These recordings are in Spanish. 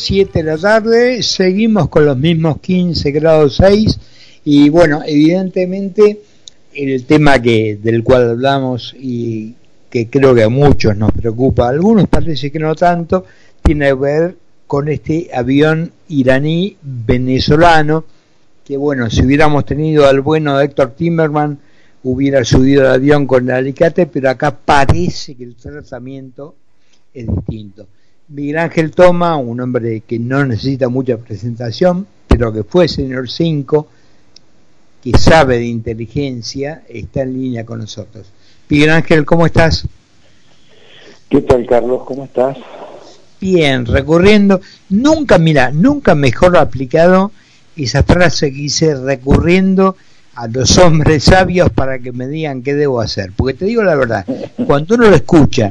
7 de la tarde, seguimos con los mismos 15 grados 6 y bueno, evidentemente el tema que del cual hablamos y que creo que a muchos nos preocupa, a algunos parece que no tanto, tiene que ver con este avión iraní venezolano, que bueno, si hubiéramos tenido al bueno Héctor Timmerman, hubiera subido el avión con el alicate, pero acá parece que el tratamiento es distinto. Miguel Ángel Toma, un hombre que no necesita mucha presentación, pero que fue señor 5, que sabe de inteligencia, está en línea con nosotros. Miguel Ángel, ¿cómo estás? ¿Qué tal, Carlos? ¿Cómo estás? Bien, recurriendo, nunca, mira, nunca mejor aplicado esa frase que hice recurriendo a los hombres sabios para que me digan qué debo hacer. Porque te digo la verdad, cuando uno lo escucha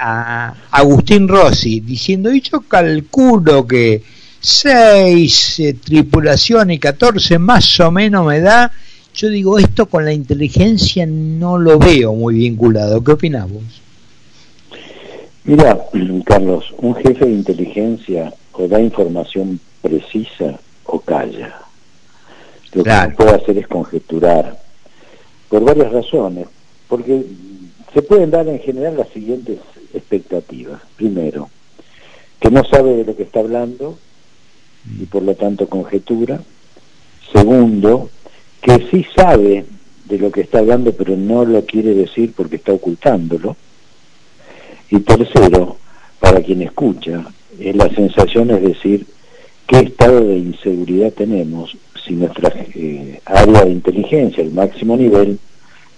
a Agustín Rossi diciendo, y yo calculo que seis eh, tripulaciones y 14 más o menos me da, yo digo, esto con la inteligencia no lo veo muy vinculado. ¿Qué opinas vos? Mira, Carlos, un jefe de inteligencia o da información precisa o calla. Lo que puede hacer es conjeturar, por varias razones, porque se pueden dar en general las siguientes expectativas. Primero, que no sabe de lo que está hablando y por lo tanto conjetura. Segundo, que sí sabe de lo que está hablando pero no lo quiere decir porque está ocultándolo. Y tercero, para quien escucha, es la sensación es decir, qué estado de inseguridad tenemos si nuestra eh, área de inteligencia, el máximo nivel,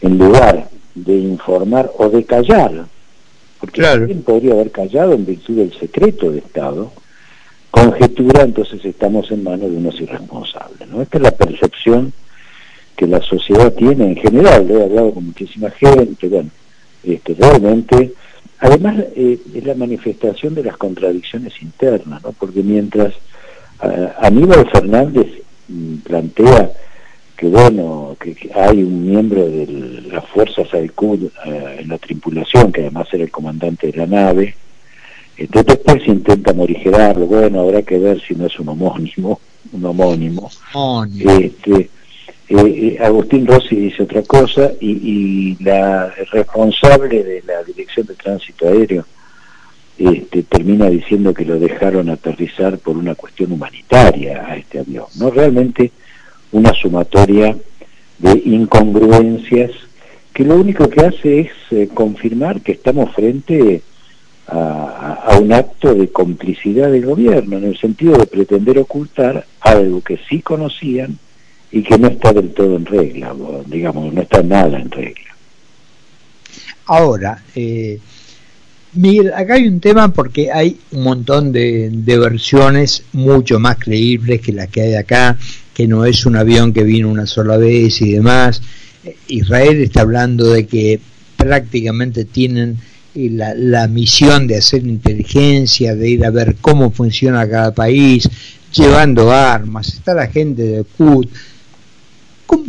en lugar de informar o de callar, porque también podría haber callado en virtud del secreto de Estado, conjetura, entonces estamos en manos de unos irresponsables. ¿no? Esta es la percepción que la sociedad tiene en general, he hablado con muchísima gente, bueno, este, realmente, además eh, es la manifestación de las contradicciones internas, ¿no? porque mientras Aníbal Fernández plantea que bueno, que, hay un miembro de las fuerzas AICUD eh, en la tripulación, que además era el comandante de la nave, entonces después se intenta morigerarlo, bueno, habrá que ver si no es un homónimo, un homónimo. Este, eh, eh, Agustín Rossi dice otra cosa y, y, la responsable de la Dirección de Tránsito Aéreo este, termina diciendo que lo dejaron aterrizar por una cuestión humanitaria a este avión, no realmente una sumatoria de incongruencias que lo único que hace es eh, confirmar que estamos frente a, a, un acto de complicidad del gobierno, en el sentido de pretender ocultar algo que sí conocían y que no está del todo en regla, digamos, no está nada en regla. Ahora, eh, Miguel, acá hay un tema porque hay un montón de, versiones mucho más creíbles que las que hay acá, que no es un avión que vino una sola vez y demás. Israel está hablando de que prácticamente tienen eh, la, la, misión de hacer inteligencia, de ir a ver cómo funciona cada país, llevando armas, está la gente de CUT.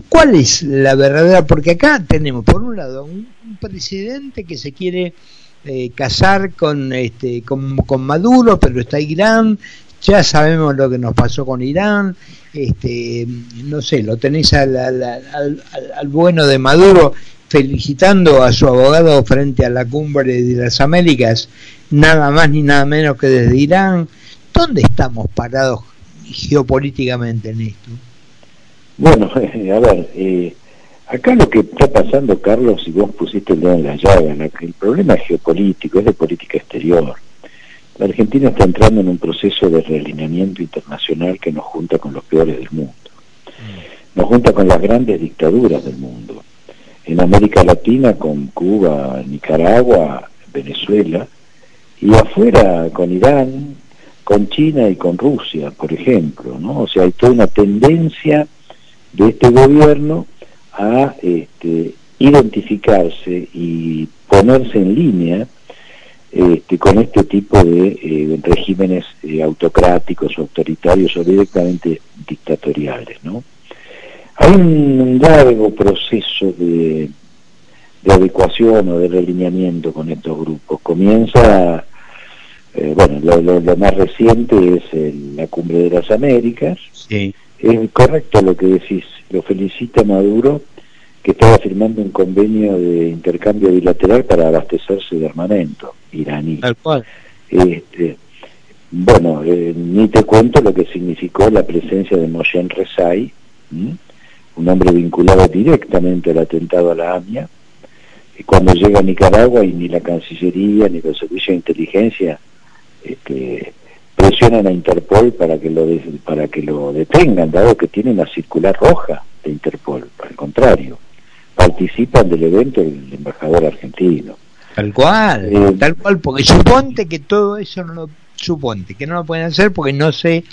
¿Cuál es la verdadera? Porque acá tenemos, por un lado, un presidente que se quiere eh, casar con, este, con, con, Maduro, pero está Irán, ya sabemos lo que nos pasó con Irán, este, no sé, lo tenéis al, al, bueno de Maduro felicitando a su abogado frente a la cumbre de las Américas, nada más ni nada menos que desde Irán. ¿Dónde estamos parados geopolíticamente en esto? Bueno, a ver, eh, Acá lo que está pasando, Carlos, si vos pusiste el dedo en la llaga, el problema es geopolítico, es de política exterior. La Argentina está entrando en un proceso de realineamiento internacional que nos junta con los peores del mundo. Mm. Nos junta con las grandes dictaduras del mundo. En América Latina con Cuba, Nicaragua, Venezuela, y afuera con Irán, con China y con Rusia, por ejemplo, ¿no? O sea, hay toda una tendencia de este gobierno a este, identificarse y ponerse en línea este, con este tipo de eh, regímenes eh, autocráticos, autoritarios o directamente dictatoriales. ¿no? Hay un largo proceso de, de adecuación o de realineamiento con estos grupos. Comienza Eh, bueno, lo, más reciente es la Cumbre de las Américas. Sí. Es correcto lo que decís, lo felicita Maduro, que estaba firmando un convenio de intercambio bilateral para abastecerse de armamento iraní. Tal cual. Este, bueno, eh, ni te cuento lo que significó la presencia de Moshe Rezai, un hombre vinculado directamente al atentado a la AMIA, y cuando llega a Nicaragua y ni la Cancillería ni los servicios de inteligencia este, presionan a Interpol para que lo para que lo detengan, dado que tiene una circular roja de Interpol, al contrario, participan del evento el embajador argentino. Tal cual, eh, tal cual, porque suponte que todo eso no lo suponte, que no lo pueden hacer porque no sé,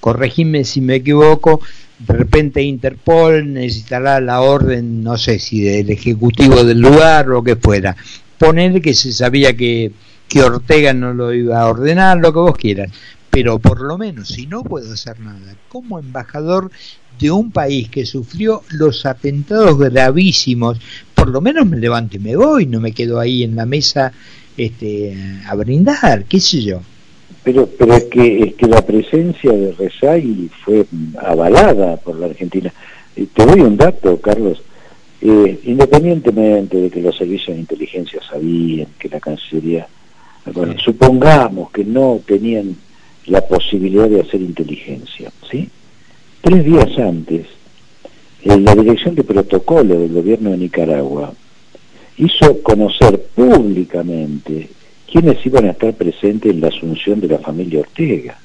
corregime si me equivoco, de repente Interpol necesitará la orden, no sé si del ejecutivo del lugar o lo que fuera. Poner que se sabía que, que Ortega no lo iba a ordenar, lo que vos quieras. Pero por lo menos, si no puedo hacer nada, como embajador de un país que sufrió los atentados gravísimos, por lo menos me levanto y me voy, no me quedo ahí en la mesa este, a brindar, qué sé yo. Pero, pero es que es que la presencia de Rezai fue avalada por la Argentina. Eh, te doy un dato, Carlos. Eh, independientemente de que los servicios de inteligencia sabían que la Cancillería, bueno, supongamos que no tenían la posibilidad de hacer inteligencia, ¿sí? Tres días antes, en la Dirección de Protocolo del Gobierno de Nicaragua hizo conocer públicamente quienes iban a estar presentes en la asunción de la familia Ortega.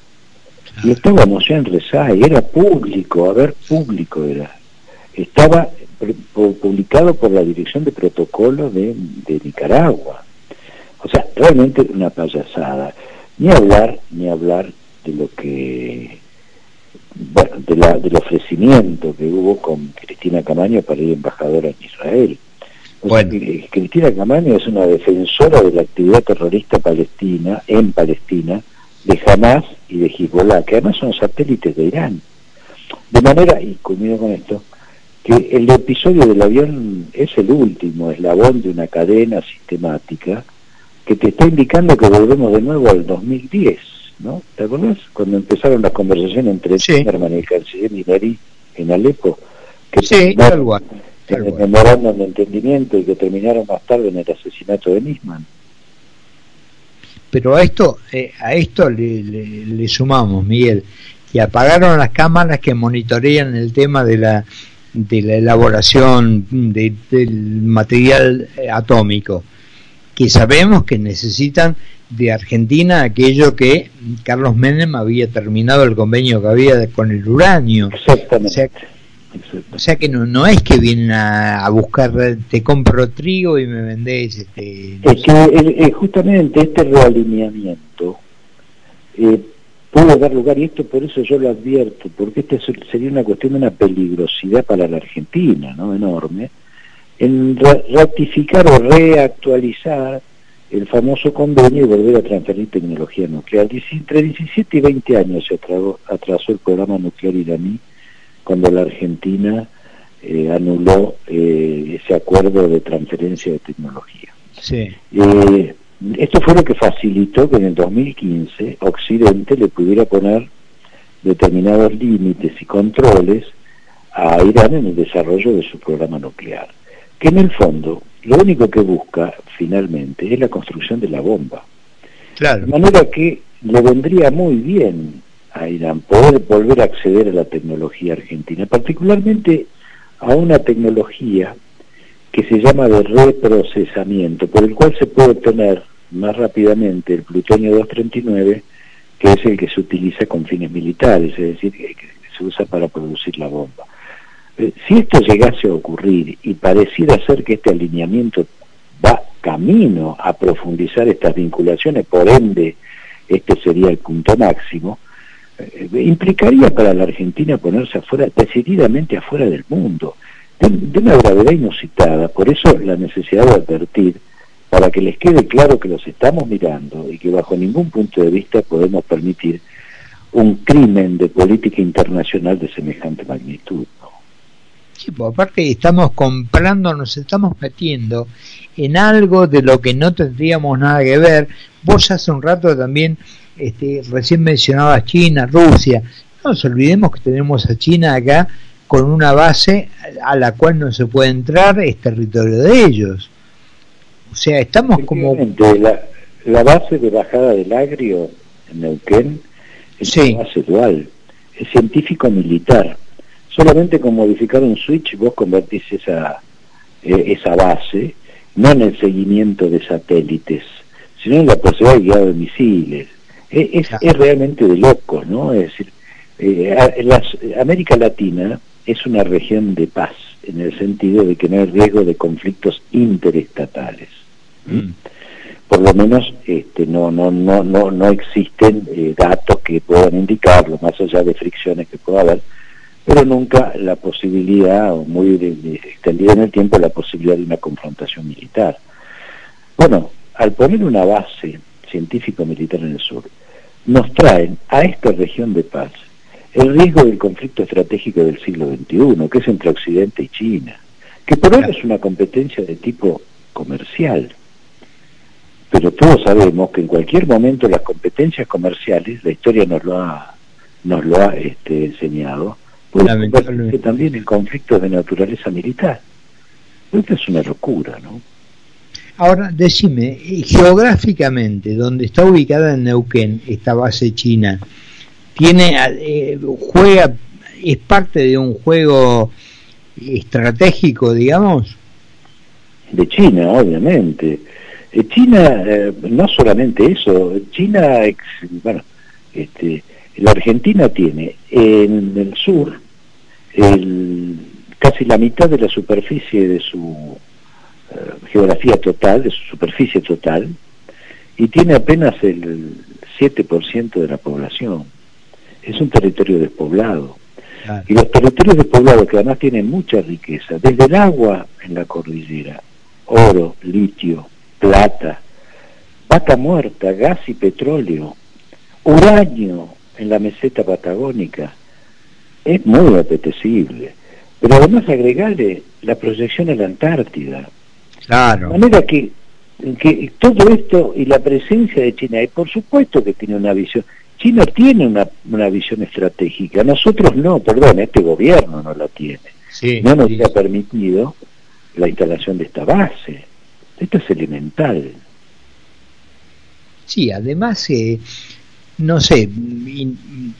Y estábamos ya en Rezai, era público, a ver, público era. Estaba publicado por la Dirección de Protocolo de, Nicaragua. O sea, realmente una payasada. Ni hablar, ni hablar de lo que, bueno, de la, del ofrecimiento que hubo con Cristina Camaño para ir embajadora en Israel. Bueno. Cristina Camaño es una defensora de la actividad terrorista palestina, en Palestina, de Hamas y de Hezbollah, que además son satélites de Irán. De manera, y culmino con esto, que el episodio del avión es el último eslabón de una cadena sistemática que te está indicando que volvemos de nuevo al 2010, ¿no? ¿Te acuerdas? Cuando empezaron las conversaciones entre sí. y el canciller Minari en Alepo. Que sí, algo el memorándum de entendimiento y que terminaron más tarde en el asesinato de Nisman. Pero a esto, eh, a esto le, sumamos, Miguel, que apagaron las cámaras que monitorean el tema de la, de la elaboración del material eh, atómico, que sabemos que necesitan de Argentina aquello que Carlos Menem había terminado el convenio que había con el uranio. Exactamente. O sea que no, no es que vienen a, buscar, te compro trigo y me vendés. Este, es que eh, justamente este realineamiento eh, puede dar lugar, y esto por eso yo lo advierto, porque este sería una cuestión de una peligrosidad para la Argentina, ¿no? Enorme, en ratificar o reactualizar el famoso convenio y volver a transferir tecnología nuclear. Entre 17 y 20 años se atrasó el programa nuclear iraní cuando la Argentina eh, anuló eh, ese acuerdo de transferencia de tecnología. Sí. Eh, esto fue lo que facilitó que en el 2015 Occidente le pudiera poner determinados límites y controles a Irán en el desarrollo de su programa nuclear, que en el fondo lo único que busca finalmente es la construcción de la bomba. Claro. De manera que le vendría muy bien a Irán, poder volver a acceder a la tecnología argentina, particularmente a una tecnología que se llama de reprocesamiento, por el cual se puede obtener más rápidamente el plutonio 239, que es el que se utiliza con fines militares, es decir, que se usa para producir la bomba. Eh, si esto llegase a ocurrir y pareciera ser que este alineamiento va camino a profundizar estas vinculaciones, por ende este sería el punto máximo, eh, implicaría para la Argentina ponerse afuera, decididamente afuera del mundo, de, una gravedad inusitada. Por eso la necesidad de advertir, para que les quede claro que los estamos mirando y que bajo ningún punto de vista podemos permitir un crimen de política internacional de semejante magnitud. Sí, pues aparte estamos comprando, nos estamos metiendo en algo de lo que no tendríamos nada que ver. Vos hace un rato también este, recién mencionabas China, Rusia. No nos olvidemos que tenemos a China acá con una base a la cual no se puede entrar, es territorio de ellos. O sea, estamos como... La, la base de bajada del agrio en Neuquén es una base dual, es científico-militar. Solamente con modificar un switch vos convertís esa, eh, esa base, no en el seguimiento de satélites, sino en la posibilidad de guiar de misiles. Es, es, realmente de loco, ¿no? Es decir, eh, América Latina es una región de paz, en el sentido de que no hay riesgo de conflictos interestatales. Mm. Por lo menos este, no, no, no, no, no existen eh, datos que puedan indicarlo, más allá de fricciones que pueda haber, pero nunca la posibilidad, o muy extendida en el tiempo, la posibilidad de una confrontación militar. Bueno, al poner una base científico-militar en el sur, nos traen a esta región de paz el riesgo del conflicto estratégico del siglo XXI, que es entre Occidente y China, que por ahora es una competencia de tipo comercial. Pero todos sabemos que en cualquier momento las competencias comerciales, la historia nos lo ha, nos lo ha este, enseñado, convertirse también en conflictos de naturaleza militar. Esto es una locura, ¿no? Ahora, decime, geográficamente, donde está ubicada en Neuquén, esta base china, tiene eh, juega es parte de un juego estratégico digamos de China obviamente eh, China eh, no solamente eso China bueno este la Argentina tiene en el sur el, casi la mitad de la superficie de su geografía total de su superficie total y tiene apenas el 7% de la población es un territorio despoblado. Y los territorios despoblados, que además tienen mucha riqueza, desde el agua en la cordillera, oro, litio, plata, vaca muerta, gas y petróleo, uranio en la meseta patagónica, es muy apetecible. Pero además agregarle la proyección a la Antártida. Claro. De manera que, que todo esto y la presencia de China, y por supuesto que tiene una visión, China tiene una, una visión estratégica, nosotros no, perdón, este gobierno no la tiene. no nos ha permitido la instalación de esta base. Esto es elemental. Sí, además, eh, no sé,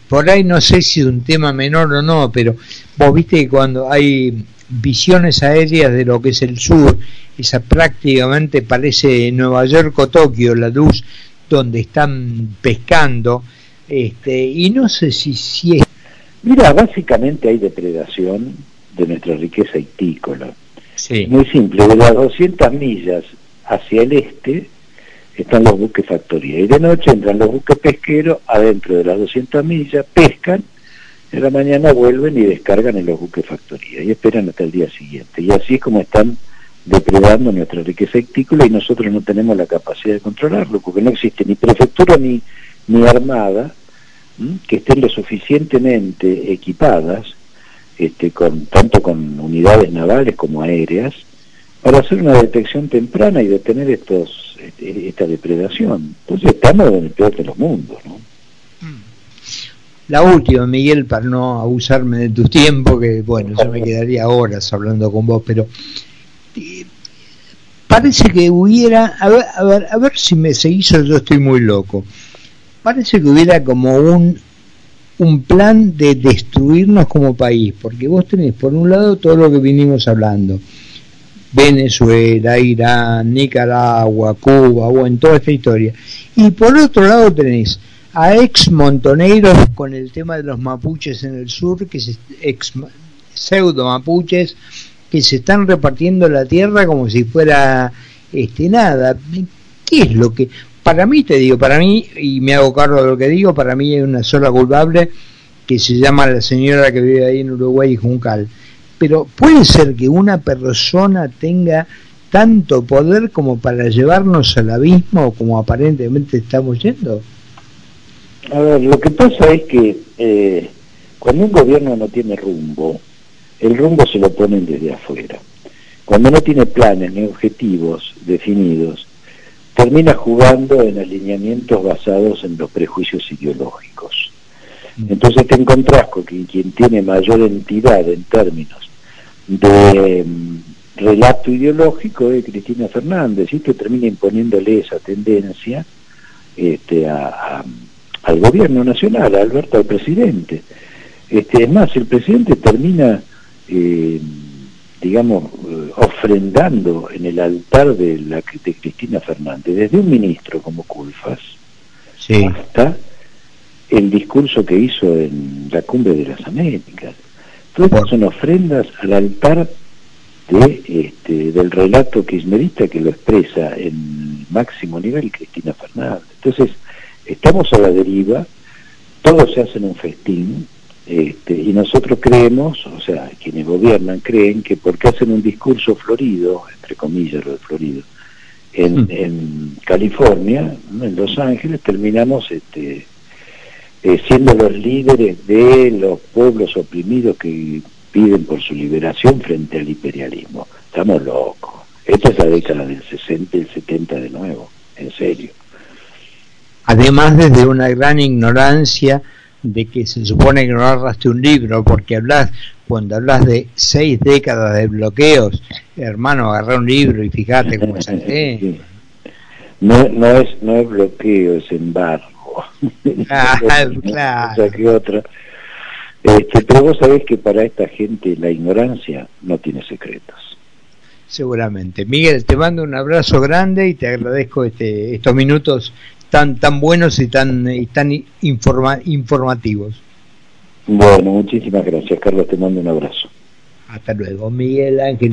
por ahí no sé si es un tema menor o no, pero vos viste que cuando hay visiones aéreas de lo que es el sur, esa prácticamente parece Nueva York o Tokio, la luz donde están pescando, este, y no sé si, si es... Mira, básicamente hay depredación de nuestra riqueza itícola. Sí. Muy simple, de las 200 millas hacia el este están los buques factoría y de noche entran los buques pesqueros adentro de las 200 millas, pescan, en la mañana vuelven y descargan en los buques factoría y esperan hasta el día siguiente. Y así es como están depredando nuestra riqueza itícola y nosotros no tenemos la capacidad de controlarlo porque no existe ni prefectura ni, ni armada que estén lo suficientemente equipadas, este, con, tanto con unidades navales como aéreas, para hacer una detección temprana y detener estos este, esta depredación. Entonces estamos en el peor de los mundos. ¿no? La última, Miguel, para no abusarme de tu tiempo, que bueno, yo me quedaría horas hablando con vos, pero eh, parece que hubiera, a ver, a ver, a ver si me se hizo, yo estoy muy loco parece que hubiera como un, un plan de destruirnos como país, porque vos tenés por un lado todo lo que vinimos hablando, Venezuela, Irán, Nicaragua, Cuba, o en toda esta historia, y por otro lado tenés a ex montoneros con el tema de los mapuches en el sur, que se, ex pseudo mapuches que se están repartiendo la tierra como si fuera este nada. ¿Qué es lo que para mí, te digo, para mí, y me hago cargo de lo que digo, para mí hay una sola culpable que se llama la señora que vive ahí en Uruguay, Juncal. Pero puede ser que una persona tenga tanto poder como para llevarnos al abismo como aparentemente estamos yendo. A ver, lo que pasa es que eh, cuando un gobierno no tiene rumbo, el rumbo se lo ponen desde afuera. cuando no tiene planes ni objetivos definidos, termina jugando en alineamientos basados en los prejuicios ideológicos. Mm. Entonces te encontrás con que quien tiene mayor entidad en términos de mm, relato ideológico es Cristina Fernández, y esto termina imponiéndole esa tendencia este, al gobierno nacional, a Alberto, al presidente. Este, es más, el presidente termina, eh, digamos, eh, ofrendando en el altar de, la, de Cristina Fernández, desde un ministro como Culfas, hasta el discurso que hizo en la cumbre de las Américas. Todas son ofrendas al altar de, este, del relato kirchnerista que lo expresa en máximo nivel Cristina Fernández. Entonces, estamos a la deriva, todos se hacen un festín, este, y nosotros creemos, o sea, quienes gobiernan creen que porque hacen un discurso florido, entre comillas lo de florido, en, mm. en California, en Los Ángeles, terminamos este, eh, siendo los líderes de los pueblos oprimidos que piden por su liberación frente al imperialismo. Estamos locos. Esta es la década del 60 y el 70 de nuevo, en serio. Además, desde una gran ignorancia de que se supone que no agarraste un libro, porque hablas, cuando hablas de seis décadas de bloqueos, hermano, agarra un libro y fíjate cómo es no, no, es, no es bloqueo, es embargo. Ah, claro. Otra. Este, pero vos sabés que para esta gente la ignorancia no tiene secretos. Seguramente. Miguel, te mando un abrazo grande y te agradezco este, estos minutos tan tan buenos y tan y tan informa, informativos. Bueno, muchísimas gracias, Carlos. Te mando un abrazo. Hasta luego, Miguel Ángel.